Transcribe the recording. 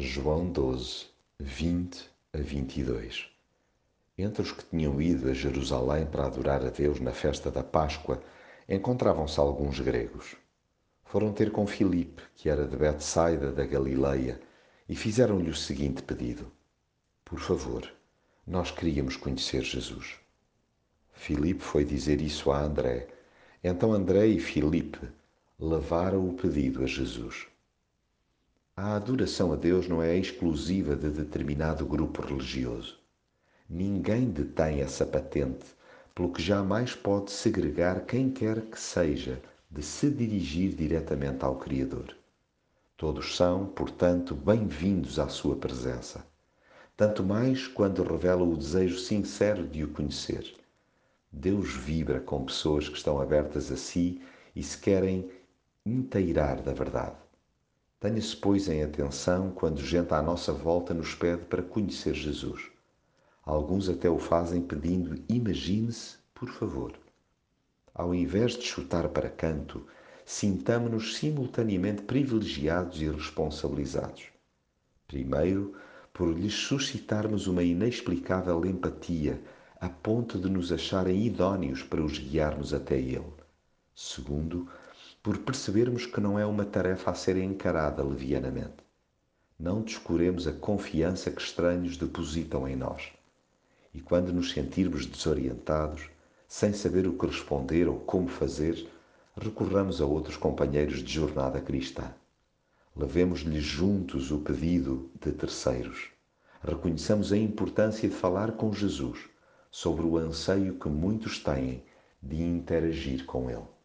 João 12, 20 a 22 Entre os que tinham ido a Jerusalém para adorar a Deus na festa da Páscoa, encontravam-se alguns gregos. Foram ter com Filipe, que era de Betsaida da Galileia, e fizeram-lhe o seguinte pedido: Por favor, nós queríamos conhecer Jesus. Filipe foi dizer isso a André. Então André e Filipe levaram o pedido a Jesus. A adoração a Deus não é exclusiva de determinado grupo religioso. Ninguém detém essa patente, pelo que jamais pode segregar quem quer que seja de se dirigir diretamente ao Criador. Todos são, portanto, bem-vindos à sua presença, tanto mais quando revela o desejo sincero de o conhecer. Deus vibra com pessoas que estão abertas a si e se querem inteirar da verdade. Tenha-se, pois, em atenção quando gente à nossa volta nos pede para conhecer Jesus. Alguns até o fazem pedindo: imagine-se, por favor. Ao invés de chutar para canto, sintamo-nos simultaneamente privilegiados e responsabilizados. Primeiro, por lhes suscitarmos uma inexplicável empatia, a ponto de nos acharem idôneos para os guiarmos até Ele. Segundo, por percebermos que não é uma tarefa a ser encarada levianamente. Não descuremos a confiança que estranhos depositam em nós. E quando nos sentirmos desorientados, sem saber o que responder ou como fazer, recorramos a outros companheiros de jornada cristã. Levemos-lhes juntos o pedido de terceiros. Reconheçamos a importância de falar com Jesus sobre o anseio que muitos têm de interagir com Ele.